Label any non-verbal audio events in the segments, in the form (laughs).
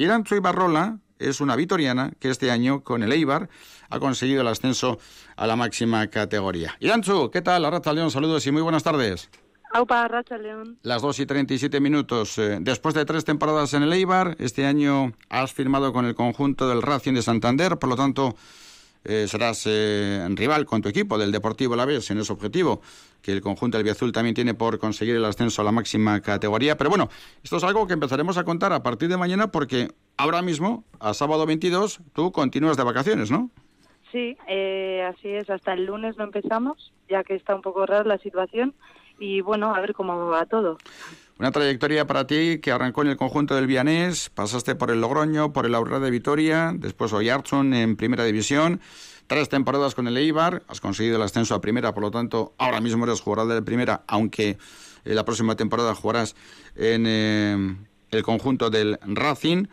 Irantzu Ibarrola es una vitoriana que este año con el Eibar ha conseguido el ascenso a la máxima categoría. Irantzu, ¿qué tal? Arracha León, saludos y muy buenas tardes. Aupa, Racha León. Las 2 y 37 minutos. Eh, después de tres temporadas en el Eibar, este año has firmado con el conjunto del Racing de Santander, por lo tanto eh, serás eh, rival con tu equipo del Deportivo La Vez en ese objetivo que el conjunto del Biazul también tiene por conseguir el ascenso a la máxima categoría. Pero bueno, esto es algo que empezaremos a contar a partir de mañana porque ahora mismo, a sábado 22, tú continúas de vacaciones, ¿no? Sí, eh, así es. Hasta el lunes no empezamos, ya que está un poco rara la situación. Y bueno, a ver cómo va todo. Una trayectoria para ti que arrancó en el conjunto del Vianés, pasaste por el Logroño, por el Aurora de Vitoria, después Oyartson en Primera División, tres temporadas con el Eibar, has conseguido el ascenso a Primera, por lo tanto, ahora mismo eres jugador de Primera, aunque eh, la próxima temporada jugarás en eh, el conjunto del Racing.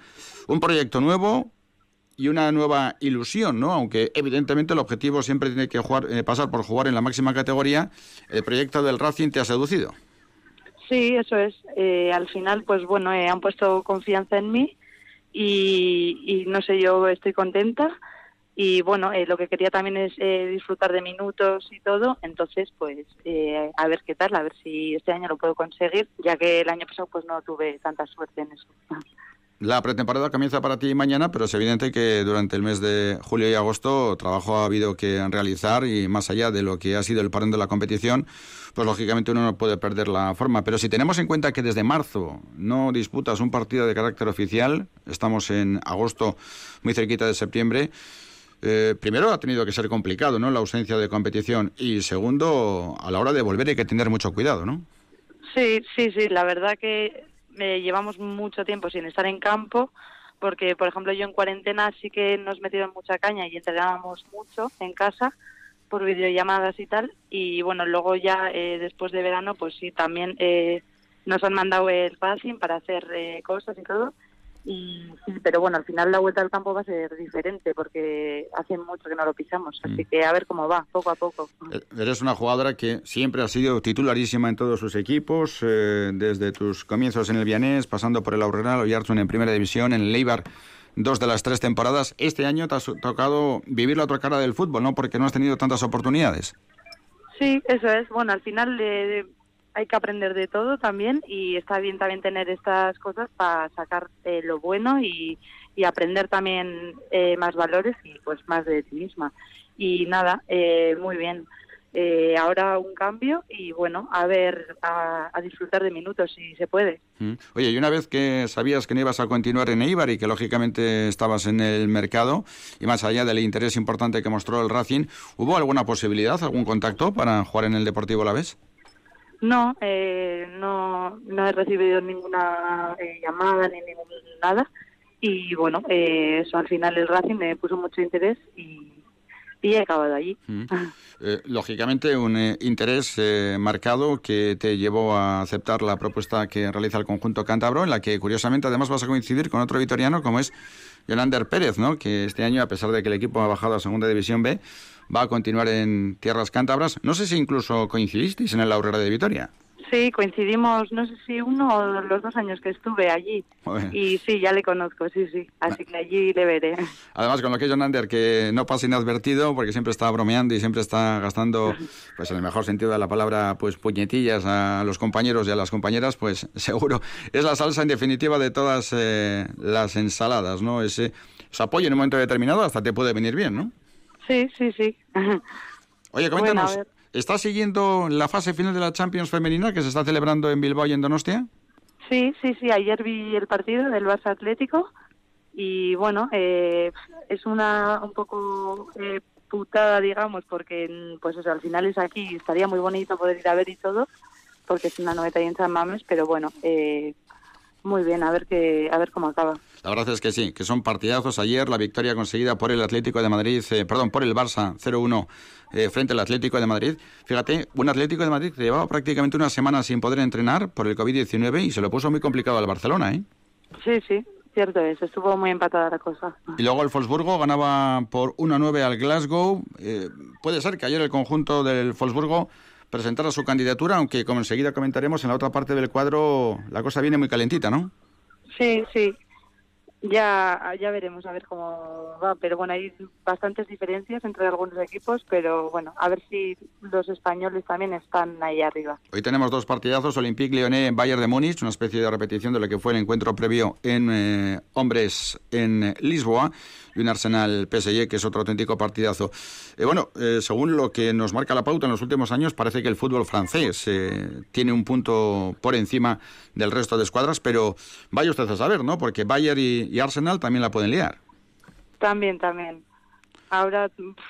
Un proyecto nuevo, y una nueva ilusión, ¿no? Aunque evidentemente el objetivo siempre tiene que jugar, eh, pasar por jugar en la máxima categoría, el proyecto del Racing te ha seducido. Sí, eso es. Eh, al final, pues bueno, eh, han puesto confianza en mí y, no sé, yo estoy contenta. Y bueno, eh, lo que quería también es disfrutar de minutos y todo. Entonces, pues a ver qué tal, a ver si este año lo puedo conseguir, ya que el año pasado pues no tuve tanta suerte en eso. (laughs) La pretemporada comienza para ti mañana, pero es evidente que durante el mes de julio y agosto trabajo ha habido que realizar y más allá de lo que ha sido el parón de la competición, pues lógicamente uno no puede perder la forma. Pero si tenemos en cuenta que desde marzo no disputas un partido de carácter oficial, estamos en agosto muy cerquita de septiembre, eh, primero ha tenido que ser complicado, ¿no? La ausencia de competición y segundo, a la hora de volver hay que tener mucho cuidado, ¿no? Sí, sí, sí. La verdad que llevamos mucho tiempo sin estar en campo porque, por ejemplo, yo en cuarentena sí que nos metido en mucha caña y entrenábamos mucho en casa por videollamadas y tal. Y bueno, luego ya eh, después de verano, pues sí, también eh, nos han mandado el passing para hacer eh, cosas y todo. Y, pero bueno, al final la vuelta al campo va a ser diferente porque hace mucho que no lo pisamos. Así mm. que a ver cómo va, poco a poco. Eh, eres una jugadora que siempre ha sido titularísima en todos sus equipos, eh, desde tus comienzos en el Vianés, pasando por el Aurrenal, Oyartsun en Primera División, en el Leibar dos de las tres temporadas. Este año te ha tocado vivir la otra cara del fútbol, ¿no? Porque no has tenido tantas oportunidades. Sí, eso es. Bueno, al final de hay que aprender de todo también y está bien también tener estas cosas para sacar eh, lo bueno y, aprender también eh, más valores y pues más de ti misma. Y nada, eh, muy bien. ahora un cambio y bueno, a ver, a, disfrutar de minutos si se puede. Mm. Oye, y una vez que sabías que no ibas a continuar en Eibar y que lógicamente estabas en el mercado y más allá del interés importante que mostró el Racing, ¿hubo alguna posibilidad, algún contacto para jugar en el Deportivo La Vez? No, eh, no, no he recibido ninguna eh, llamada ni ningún, nada. Y bueno, eh, eso al final el Racing me puso mucho interés y, y he acabado allí. Mm. (laughs) lógicamente, un interés marcado que te llevó a aceptar la propuesta que realiza el conjunto cántabro, en la que curiosamente además vas a coincidir con otro vitoriano como es Yolander Pérez, ¿no? que este año, a pesar de que el equipo ha bajado a Segunda División B, va a continuar en tierras cántabras. No sé si incluso coincidisteis en el Aurora de Vitoria. Sí, coincidimos, no sé si uno o los dos años que estuve allí. Y sí, ya le conozco, sí, sí. Así que allí le veré. Además, con lo que Jonander, que no pasa inadvertido, porque siempre está bromeando y siempre está gastando, (laughs) pues en el mejor sentido de la palabra, pues puñetillas a los compañeros y a las compañeras, pues (laughs) seguro es la salsa en definitiva de todas eh, las ensaladas, ¿no? Ese, ese apoyo en un momento determinado hasta te puede venir bien, ¿no? Sí, sí, sí. (laughs) Oye, coméntanos, ¿estás siguiendo la fase final de la Champions femenina que se está celebrando en Bilbao y en Donostia? Sí, sí, sí. Ayer vi el partido del Barça Atlético y bueno, eh, es una un poco eh, putada, digamos, porque pues al final es aquí, estaría muy bonito poder ir a ver y todo, porque es una noveta y en San Mames, pero bueno, eh, muy bien, a ver qué, a ver cómo acaba. La verdad es que sí, que son partidazos. Ayer la victoria conseguida por el Atlético de Madrid, eh, perdón, por el Barça 0-1 eh, frente al Atlético de Madrid. Fíjate, un Atlético de Madrid que llevaba prácticamente una semana sin poder entrenar por el COVID-19 y se lo puso muy complicado al Barcelona, ¿eh? Sí, sí, cierto es, estuvo muy empatada la cosa. Y luego el Wolfsburgo ganaba por 1-9 al Glasgow. Eh, puede ser que ayer el conjunto del Wolfsburgo presentara su candidatura, aunque como enseguida comentaremos en la otra parte del cuadro la cosa viene muy calentita, ¿no? Sí, sí, Ya, ya veremos a ver cómo va, pero bueno, hay bastantes diferencias entre algunos equipos, pero bueno, a ver si los españoles también están ahí arriba. Hoy tenemos dos partidazos, Olympique Lyonnais Bayern de Múnich, una especie de repetición de lo que fue el encuentro previo en eh, hombres en Lisboa y un Arsenal PSG, que es otro auténtico partidazo. Eh, bueno, eh, según lo que nos marca la pauta en los últimos años, parece que el fútbol francés eh, tiene un punto por encima del resto de escuadras, pero vaya usted a saber, ¿no? Porque Bayern y, Arsenal también la pueden liar. También, también. Ahora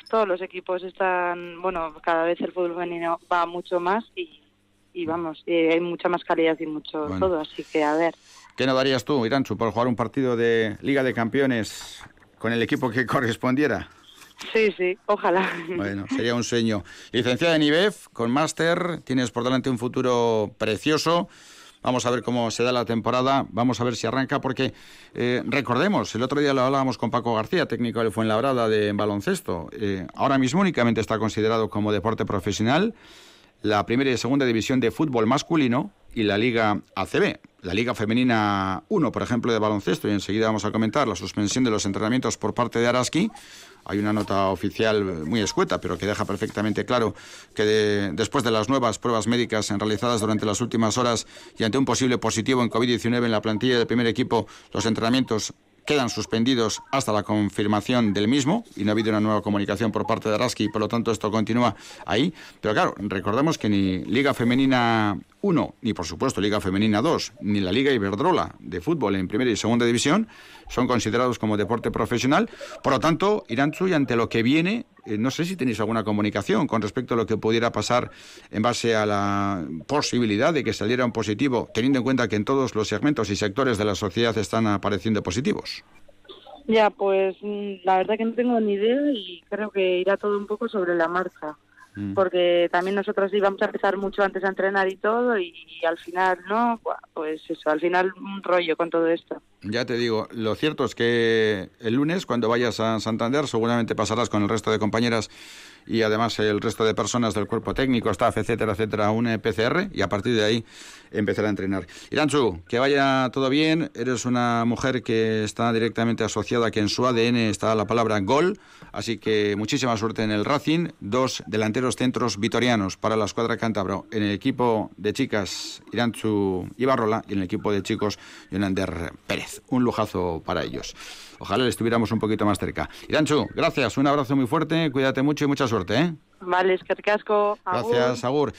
todos los equipos están, bueno, cada vez el fútbol femenino va mucho más y, vamos, hay mucha más calidad y mucho todo, así que a ver. ¿Qué no darías tú, Iranchu, por jugar un partido de Liga de Campeones con el equipo que (laughs) correspondiera. Sí, sí, ojalá. Bueno, sería un sueño. Licenciada en IBEF, con máster, tienes por delante un futuro precioso. Vamos a ver cómo se da la temporada, vamos a ver si arranca, porque eh, recordemos, el otro día lo hablábamos con Paco García, técnico del Fuenlabrada de baloncesto. Eh, ahora mismo únicamente está considerado como deporte profesional la primera y segunda división de fútbol masculino y la Liga ACB. La Liga Femenina 1, por ejemplo, de baloncesto, y enseguida vamos a comentar la suspensión de los entrenamientos por parte de Araski. Hay una nota oficial muy escueta, pero que deja perfectamente claro que después de las nuevas pruebas médicas realizadas durante las últimas horas y ante un posible positivo en COVID-19 en la plantilla del primer equipo, los entrenamientos quedan suspendidos hasta la confirmación del mismo y no ha habido una nueva comunicación por parte de Araski por lo tanto esto continúa ahí. Pero claro, recordemos que ni Liga Femenina 1, ni por supuesto Liga Femenina 2, ni la Liga Iberdrola de fútbol en primera y segunda división son considerados como deporte profesional. Por lo tanto, Irantzu, y ante lo que viene, eh, no sé si tenéis alguna comunicación con respecto a lo que pudiera pasar en base a la posibilidad de que saliera un positivo, teniendo en cuenta que en todos los segmentos y sectores de la sociedad están apareciendo positivos. Ya, pues mm, la verdad que no tengo ni idea y creo que irá todo un poco sobre la marcha. Mm. porque también nosotros íbamos a empezar mucho antes a entrenar y todo y, al final no, pues eso, al final un rollo con todo esto. Ya te digo, lo cierto es que el lunes cuando vayas a Santander seguramente pasarás con el resto de compañeras y además el resto de personas del cuerpo técnico, staff, etcétera, etcétera, un PCR y a partir de ahí empezar a entrenar. Iranchu, que vaya todo bien, eres una mujer que está directamente asociada, que en su ADN está la palabra gol, así que muchísima suerte en el Racing, dos delanteros centros vitorianos para la escuadra cántabro, en el equipo de chicas Iranchu Ibarrola y en el equipo de chicos Yonander Pérez. Un lujazo para ellos. Ojalá le estuviéramos un poquito más cerca. Iranchu, gracias, un abrazo muy fuerte, cuídate mucho y mucha suerte. ¿eh? Vale, es que Gracias, Agur.